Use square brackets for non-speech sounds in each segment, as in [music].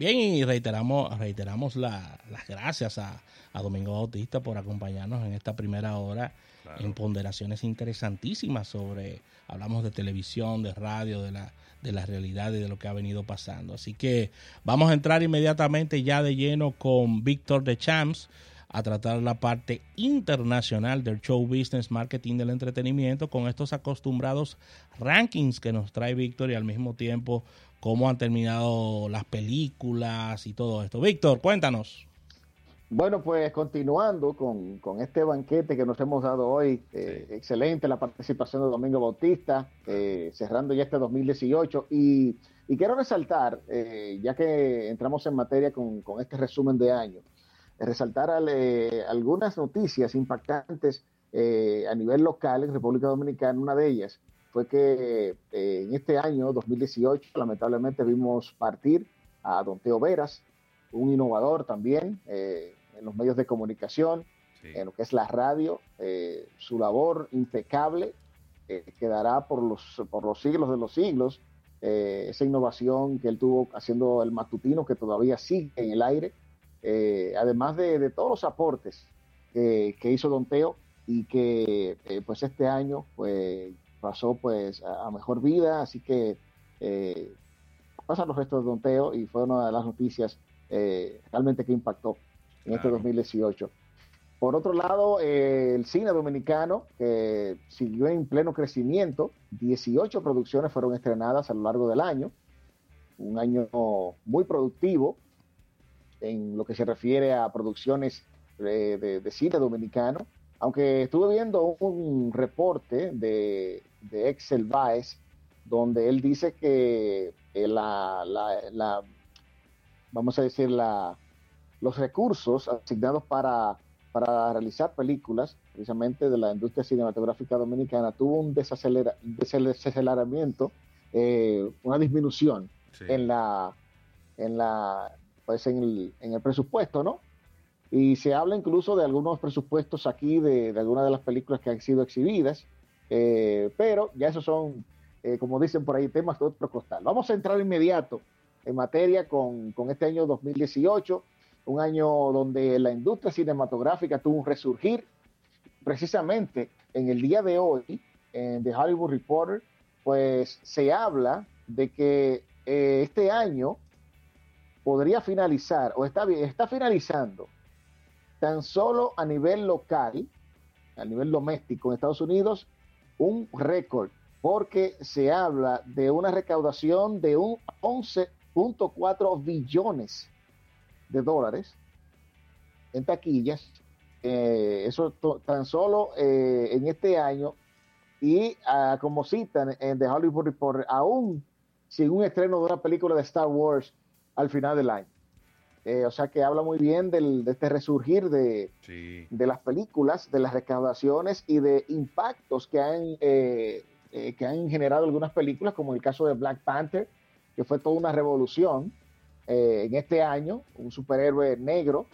Bien, y reiteramos, reiteramos las gracias a, Domingo Bautista por acompañarnos en esta primera hora en ponderaciones interesantísimas sobre, hablamos de televisión, de radio, de la, de la realidad y de lo que ha venido pasando. Así que vamos a entrar inmediatamente ya de lleno con Víctor de Champs a tratar la parte internacional del show business, marketing del entretenimiento, con estos acostumbrados rankings que nos trae Víctor y al mismo tiempo cómo han terminado las películas y todo esto. Víctor, cuéntanos. Bueno, pues continuando con, este banquete que nos hemos dado hoy, eh, excelente la participación de Domingo Bautista, eh, cerrando ya este 2018. Y, quiero resaltar, eh, ya que entramos en materia con, con este resumen de año, resaltar algunas noticias impactantes a nivel local en República Dominicana. Una de ellas fue que en este año 2018 lamentablemente vimos partir a Don Teo Veras, un innovador también en los medios de comunicación, en lo que es la radio, su labor impecable quedará por los, por los siglos de los siglos, esa innovación que él tuvo haciendo el matutino que todavía sigue en el aire, eh, además de, todos los aportes que hizo Don Teo y que eh, pues este año pues pasó pues a, mejor vida, así que eh, pasan los restos de Don Teo y fue una de las noticias realmente que impactó en este 2018. Por otro lado, el cine dominicano que siguió en pleno crecimiento, 18 producciones fueron estrenadas a lo largo del año, un año muy productivo, en lo que se refiere a producciones de, cine dominicano. Aunque estuve viendo un reporte de, Excel Baez, donde él dice que eh, la, la, vamos a decir, la, los recursos asignados para, para realizar películas, precisamente de la industria cinematográfica dominicana, tuvo un desaceleramiento, eh, una disminución en la en la pues en el, en el presupuesto, ¿no? Y se habla incluso de algunos presupuestos aquí de, de algunas de las películas que han sido exhibidas, eh, pero ya esos son, eh, como dicen por ahí, temas de otro costal. Vamos a entrar inmediato en materia con, con, este año 2018, un año donde la industria cinematográfica tuvo un resurgir. Precisamente en el día de hoy, en The Hollywood Reporter, pues se habla de que eh, este año podría finalizar o está, está finalizando tan solo a nivel local, a nivel doméstico en Estados Unidos, un récord, porque se habla de una recaudación de un 11.4 billones de dólares en taquillas. Eh, eso tan solo eh, en este año. Y ah, como citan en The Hollywood Reporter, aún sin un estreno de una película de Star Wars al final del año. Eh, o sea que habla muy bien de este resurgir de, de, las películas, de las recaudaciones y de impactos que han, eh, eh, que han generado algunas películas, como el caso de Black Panther, que fue toda una revolución en este año, un superhéroe negro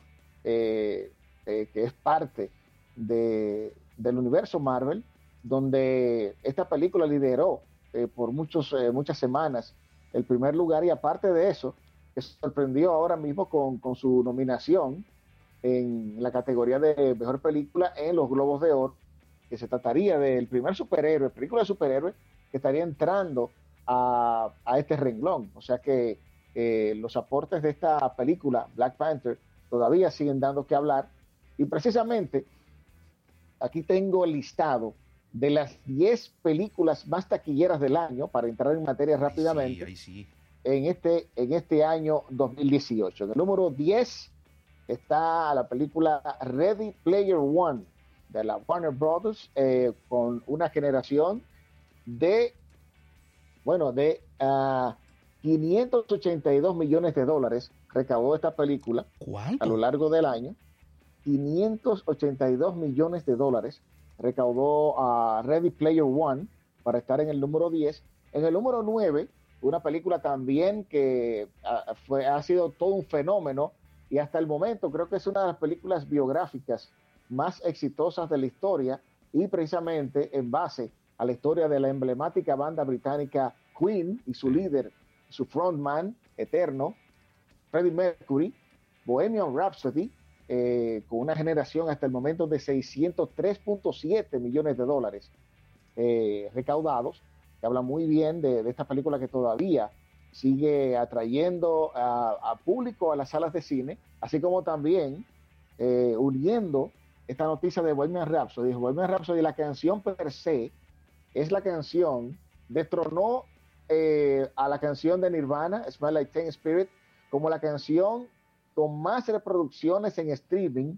que es parte de, del universo Marvel, donde esta película lideró por muchos, muchas semanas el primer lugar y aparte de eso, que sorprendió ahora mismo con, su nominación en la categoría de mejor película en los Globos de Oro, que se trataría del primer superhéroe, película de superhéroe, que estaría entrando a, este renglón. O sea que eh, los aportes de esta película, Black Panther, todavía siguen dando que hablar. Y precisamente aquí tengo el listado de las 10 películas más taquilleras del año, para entrar en materia rápidamente. sí en este, en este año 2018. En el número 10 está la película Ready Player One de la Warner Brothers eh, con una generación de, bueno, de 582 ah, millones de dólares recaudó esta película a lo largo del año. 582 millones de dólares recaudó a Ready Player One para estar en el número 10. En el número 9 una película también que ha, fue, ha sido todo un fenómeno y hasta el momento creo que es una de las películas biográficas más exitosas de la historia y precisamente en base a la historia de la emblemática banda británica Queen y su líder, su frontman eterno, Freddie Mercury, Bohemian Rhapsody, eh, con una generación hasta el momento de 603.7 millones de dólares eh, recaudados, habla muy bien de, esta película que todavía sigue atrayendo a, público a las salas de cine, así como también eh, uniendo esta noticia de Bohemian Rhapsody. Bohemian Rhapsody, la canción per se, es la canción, destronó a la canción de Nirvana, Smell Like Teen Spirit, como la canción con más reproducciones en streaming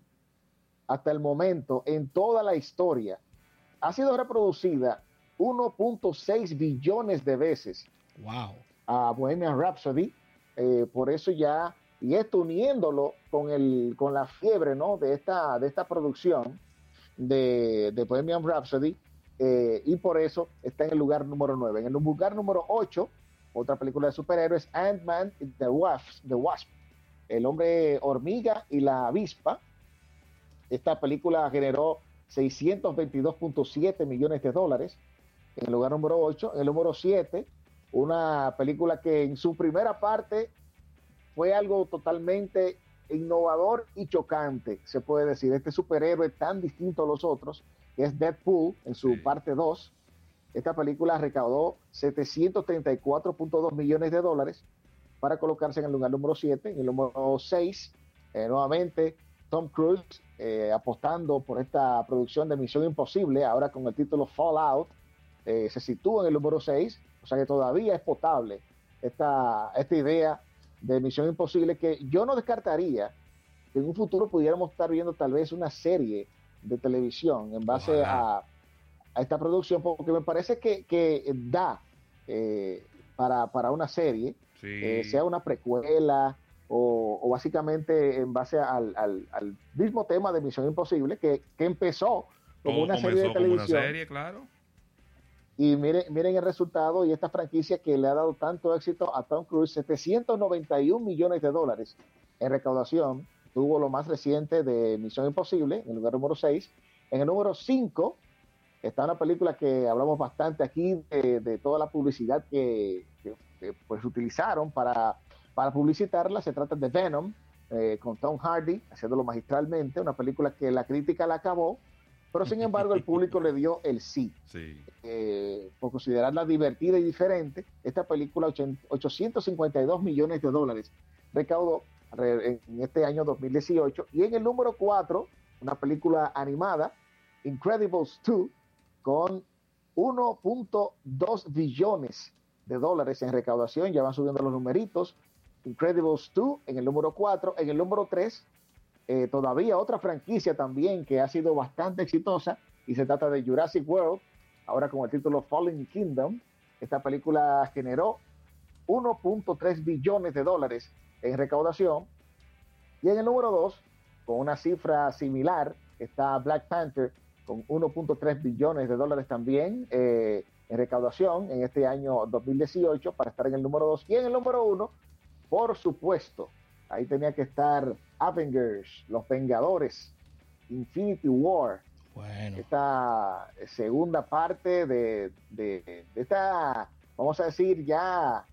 hasta el momento en toda la historia. Ha sido reproducida 1.6 billones de veces. Wow. A Bohemian Rhapsody. Eh, por eso ya, y esto uniéndolo con, el, con la fiebre ¿no? de, esta, de esta producción de, de Bohemian Rhapsody, eh, y por eso está en el lugar número 9. En el lugar número 8, otra película de superhéroes, Ant-Man The Wasp, The Wasp el hombre hormiga y la avispa. Esta película generó 622.7 millones de dólares en el lugar número 8. En el número 7, una película que en su primera parte fue algo totalmente innovador y chocante, se puede decir. Este superhéroe tan distinto a los otros, que es Deadpool, en su parte 2. Esta película recaudó 734.2 millones de dólares para colocarse en el lugar número 7. En el número 6, eh, nuevamente, Tom Cruise eh, apostando por esta producción de Misión Imposible, ahora con el título Fallout, eh, se sitúa en el número 6, o sea que todavía es potable esta, esta idea de Misión Imposible que yo no descartaría que en un futuro pudiéramos estar viendo tal vez una serie de televisión en base a, esta producción, porque me parece que, que da para, para una serie eh, sea una precuela o, básicamente en base al, mismo tema de Misión Imposible que, empezó como una serie de televisión. claro. Y miren, el resultado y esta franquicia que le ha dado tanto éxito a Tom Cruise, 791 millones de dólares en recaudación. Tuvo lo más reciente de Misión Imposible, en el lugar número 6. En el número 5 está una película que hablamos bastante aquí de, toda la publicidad que, pues utilizaron para, para publicitarla. Se trata de Venom, eh, con Tom Hardy, haciéndolo magistralmente, una película que la crítica la acabó, pero sin embargo el público le dio el sí. [laughs] Eh, por considerarla divertida y diferente, esta película, 852 millones de dólares, recaudó en este año 2018. Y en el número 4, una película animada, Incredibles 2, con 1.2 billones de dólares en recaudación, ya van subiendo los numeritos. Incredibles 2 en el número 4, en el número 3, eh, todavía otra franquicia también que ha sido bastante exitosa y se trata de Jurassic World, ahora con el título Fallen Kingdom. Esta película generó 1.3 billones de dólares en recaudación. Y en el número 2, con una cifra similar, está Black Panther con 1.3 billones de dólares también. Eh, en recaudación en este año 2018 para estar en el número 2 y en el número 1, por supuesto, ahí tenía que estar Avengers, Los Vengadores, Infinity War. Bueno. Esta segunda parte de, de, esta, vamos a decir, ya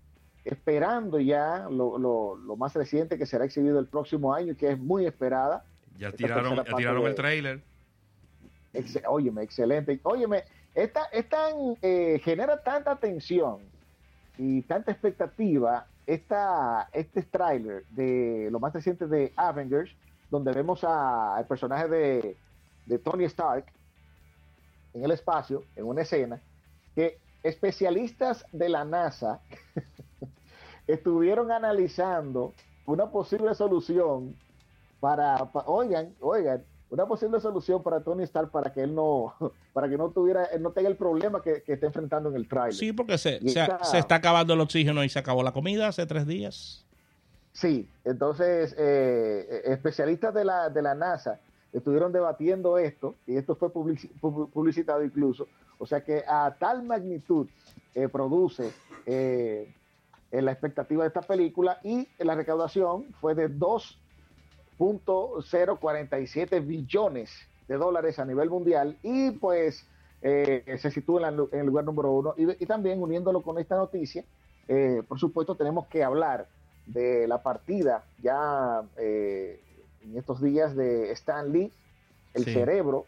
esperando ya lo, lo, más reciente que será exhibido el próximo año y que es muy esperada. Ya tiraron, ya tiraron el trailer. óyeme, excelente. Óyeme, esta, eh, genera tanta tensión y tanta expectativa esta, este tráiler de lo más reciente de Avengers, donde vemos al personaje de, de Tony Stark en el espacio, en una escena, que especialistas de la NASA [laughs] estuvieron analizando una posible solución para, para, oigan, oigan, una posible solución para Tony Stark para que él no, [laughs] para que no tuviera, no tenga el problema que, está enfrentando en el trailer. Sí, porque se, se, está acabando el oxígeno y se acabó la comida hace tres días. Sí, entonces eh, especialistas de la, de la NASA estuvieron debatiendo esto y esto fue publicitado incluso. O sea que a tal magnitud eh, produce eh, la expectativa de esta película y la recaudación fue de dos 0.047 billones de dólares a nivel mundial y pues eh, se sitúa en, el lugar número uno. Y, también uniéndolo con esta noticia, eh, por supuesto tenemos que hablar de la partida ya eh, en estos días de Stan Lee, el cerebro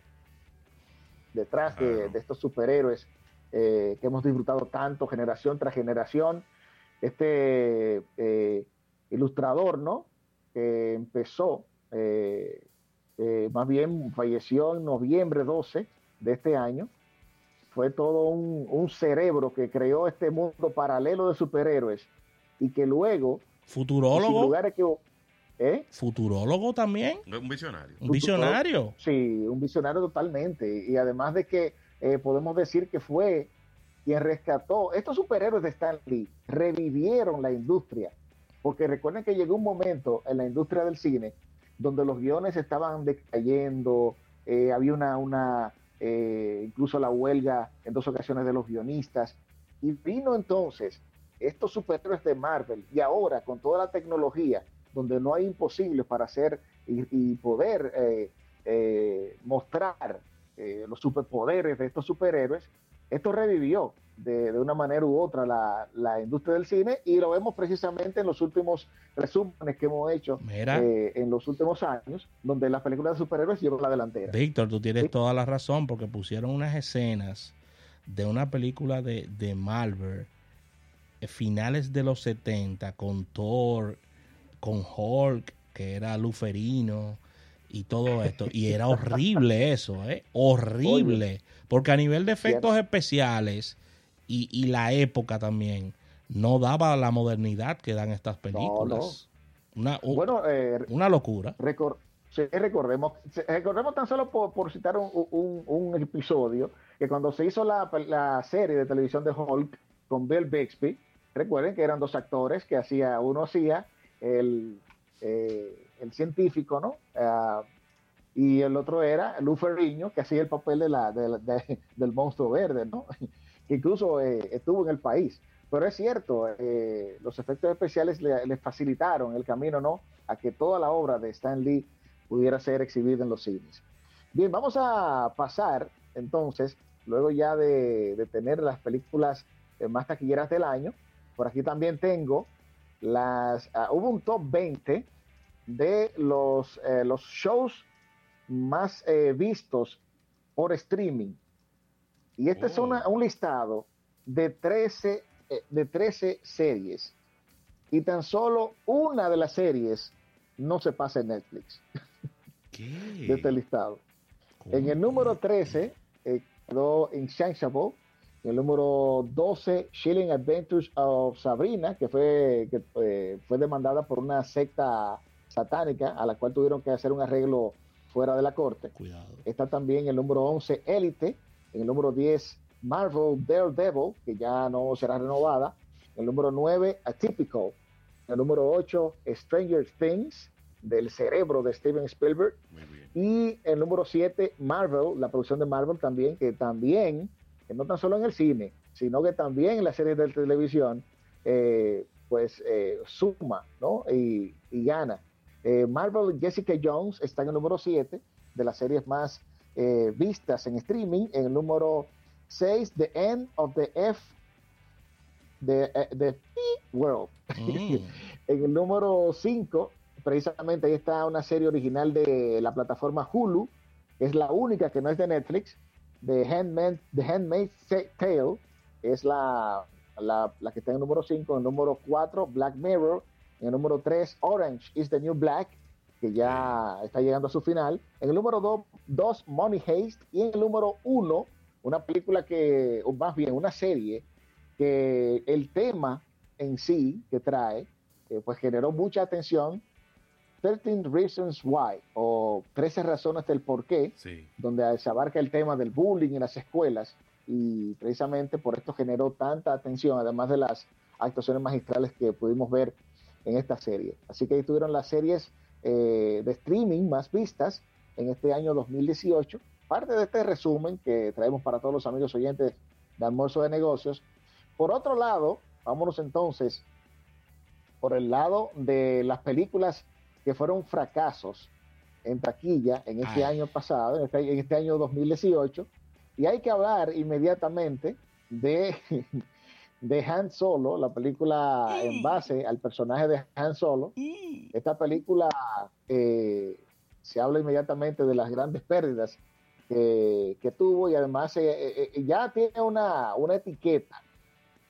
detrás de, estos superhéroes que hemos disfrutado tanto generación tras generación. Este ilustrador, ¿no? Que empezó, más bien falleció en noviembre 12 de este año. Fue todo un cerebro que creó este mundo paralelo de superhéroes y que luego Futurólogo. que, ¿eh? Futurólogo también. Un visionario. Un visionario. Sí, un visionario totalmente. Y además de que eh, podemos decir que fue quien rescató. Estos superhéroes de Stan Lee revivieron la industria. Porque recuerden que llegó un momento en la industria del cine donde los guiones estaban decayendo, eh, había una, una incluso la huelga en dos ocasiones de los guionistas. Y vino entonces estos superhéroes de Marvel y ahora con toda la tecnología, donde no hay imposible para hacer y, poder eh, eh, mostrar eh, los superpoderes de estos superhéroes, esto revivió de, una manera u otra la, industria del cine y lo vemos precisamente en los últimos resúmenes que hemos hecho en los últimos años, donde las películas de superhéroes llevan la delantera. Víctor, tú tienes toda la razón porque pusieron unas escenas de una película de, de Marvel finales de los 70 con Thor, con Hulk, que era luferino y todo esto. Y era [laughs] horrible eso, ¿eh? Horrible. Porque a nivel de efectos especiales y, la época también, no daba la modernidad que dan estas películas. Una, bueno, eh, una locura. recordemos, recordemos tan solo por, citar un, episodio, que cuando se hizo la, la serie de televisión de Hulk con Bill Bixby, Recuerden que eran dos actores que hacía, uno hacía el, eh, el científico, ¿no? Ah, y el otro era Lou Ferrigno, que hacía el papel de la, del monstruo verde, ¿no? Que incluso eh, estuvo en el país. Pero es cierto, eh, los efectos especiales le, facilitaron el camino, ¿no? A que toda la obra de Stan Lee pudiera ser exhibida en los cines. Bien, vamos a pasar entonces, luego ya de, tener las películas más taquilleras del año, por aquí también tengo las. Ah, hubo un top 20 de los, eh, los shows más eh, vistos por streaming. Y este es oh. un listado de 13, eh, de 13 series. Y tan solo una de las series no se pasa en Netflix. de este listado. En el número 13 quedó Insatiable el número 12, Chilling Adventures of Sabrina, que fue, que, eh, fue demandada por una secta satánica a la cual tuvieron que hacer un arreglo fuera de la corte. Cuidado. Está también el número 11, Elite. En el número 10, Marvel Daredevil, que ya no será renovada. El número 9, Atypical. El número 8, Stranger Things, del cerebro de Steven Spielberg. Y el número 7, Marvel, la producción de Marvel también, que también que no tan solo en el cine, sino que también en las series de televisión, eh, pues eh, suma ¿no? y, gana. Eh, Marvel Jessica Jones está en el número 7 de las series más vistas en streaming. En el número 6, The End of the F, The, the World. Mm. [laughs] en el número 5, precisamente ahí está una serie original de la plataforma Hulu, que es la única que no es de Netflix, The, Handmaid, The Handmaid's Tale es la, la, que está en el número 5. En el número 4, Black Mirror. En el número 3, Orange is the New Black, que ya está llegando a su final. En el número 2, Money Haste. Y en el número 1, una película que, o más bien una serie, que el tema en sí que trae, eh, pues generó mucha atención 13 Reasons Why o 13 razones del por qué, donde se abarca el tema del bullying en las escuelas y precisamente por esto generó tanta atención, además de las actuaciones magistrales que pudimos ver en esta serie. Así que ahí tuvieron las series eh, de streaming más vistas en este año 2018. Parte de este resumen que traemos para todos los amigos oyentes de Almuerzo de Negocios. Por otro lado, vámonos entonces por el lado de las películas que fueron fracasos en taquilla en este año pasado, este, en este, año 2018, y hay que hablar inmediatamente de [laughs] de Han Solo, la película en base al personaje de Han Solo. Esta película eh, se habla inmediatamente de las grandes pérdidas que, tuvo y además eh, eh, ya tiene una, una, etiqueta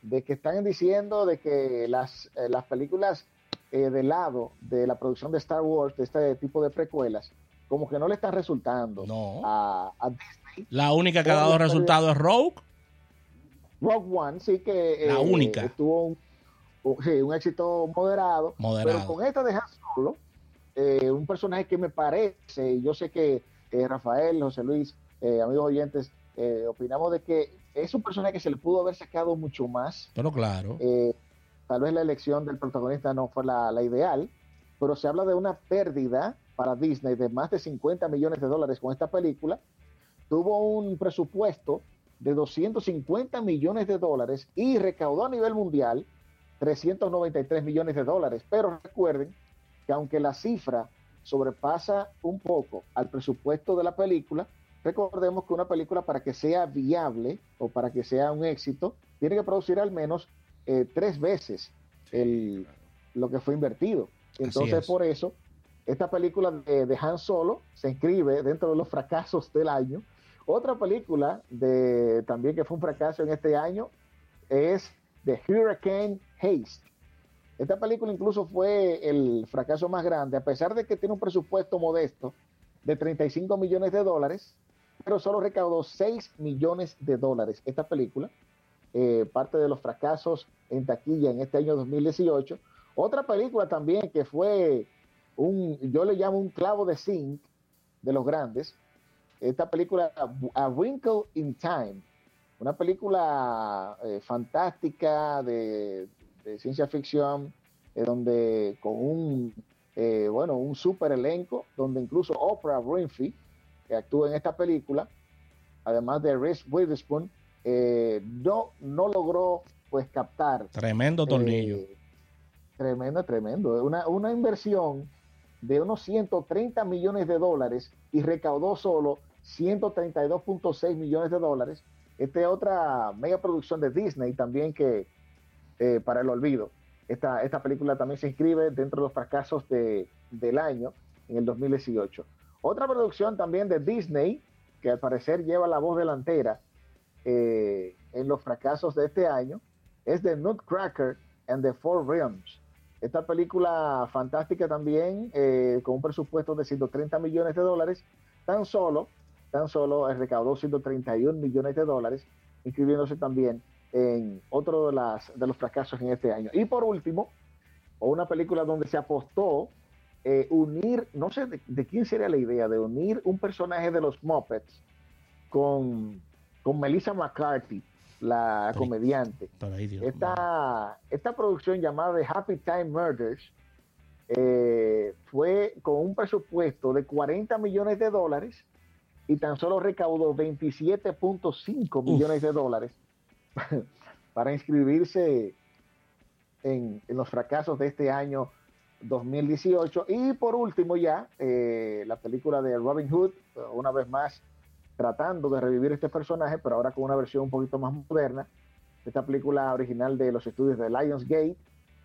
de que están diciendo de que las, las películas de lado de la producción de Star Wars, de este tipo de precuelas, como que no le están resultando a, Disney. La única que ha dado resultado es Rogue. Rogue One, sí que la eh, única. tuvo un, éxito moderado, moderado, pero con esta de Han Solo, eh, un personaje que me parece, yo sé que eh, Rafael, José Luis, amigos oyentes, opinamos de que es un personaje que se le pudo haber sacado mucho más. Pero claro. tal vez la elección del protagonista no fue la, la ideal, pero se habla de una pérdida para Disney de más de 50 millones de dólares con esta película. Tuvo un presupuesto de 250 millones de dólares y recaudó a nivel mundial 393 millones de dólares. Pero recuerden que aunque la cifra sobrepasa un poco al presupuesto de la película, recordemos que una película para que sea viable o para que sea un éxito, tiene que producir al menos eh, tres veces el, lo que fue invertido. Entonces, por eso, esta película de, Han Solo se inscribe dentro de los fracasos del año. Otra película de también que fue un fracaso en este año es The Hurricane Haste. Esta película incluso fue el fracaso más grande, a pesar de que tiene un presupuesto modesto de 35 millones de dólares, pero solo recaudó 6 millones de dólares. Esta película, eh, parte de los fracasos en taquilla en este año 2018. Otra película también que fue un, yo le llamo un clavo de zinc de los grandes. Esta película, A Wrinkle in Time, una película eh, fantástica de, ciencia ficción, eh, donde con un, eh, bueno, un super elenco, donde incluso Oprah Winfrey, que actúa en esta película, además de Reese Witherspoon, no, no logró pues captar. Tremendo tornillo. tremendo, tremendo. Una, una inversión de unos 130 millones de dólares y recaudó solo 132.6 millones de dólares. Esta es otra mega producción de Disney también que eh, para el olvido. Esta, esta película también se inscribe dentro de los fracasos de, del año en el 2018. Otra producción también de Disney que al parecer lleva la voz delantera eh, en los fracasos de este año es The Nutcracker and the Four Realms. Esta película fantástica también, eh, con un presupuesto de 130 millones de dólares, tan solo, tan solo recaudó 131 millones de dólares, inscribiéndose también en otro de, las, de los fracasos en este año. Y por último, una película donde se apostó eh, unir, no sé de, quién sería la idea, de unir un personaje de los Muppets con, con Melissa McCarthy, la comediante. esta, esta producción llamada The Happy Time Murders eh, fue con un presupuesto de 40 millones de dólares y tan solo recaudó 27.5 millones de dólares [laughs] para inscribirse en, los fracasos de este año 2018. Y por último ya, eh, la película de Robin Hood, una vez más, tratando de revivir este personaje, pero ahora con una versión un poquito más moderna. Esta película original de los estudios de Lionsgate,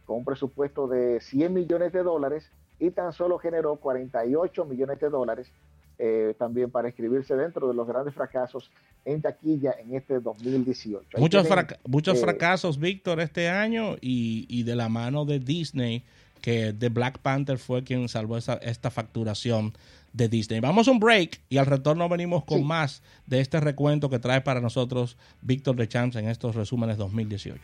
con un presupuesto de 100 millones de dólares y tan solo generó 48 millones de dólares eh, también para inscribirse dentro de los grandes fracasos en taquilla en este 2018. muchos, muchos eh, fracasos, Víctor, este año y, y, de la mano de Disney, que The Black Panther fue quien salvó esa, esta facturación de Disney. Vamos a un break y al retorno venimos con más de este recuento que trae para nosotros Víctor de Champs en estos resúmenes 2018.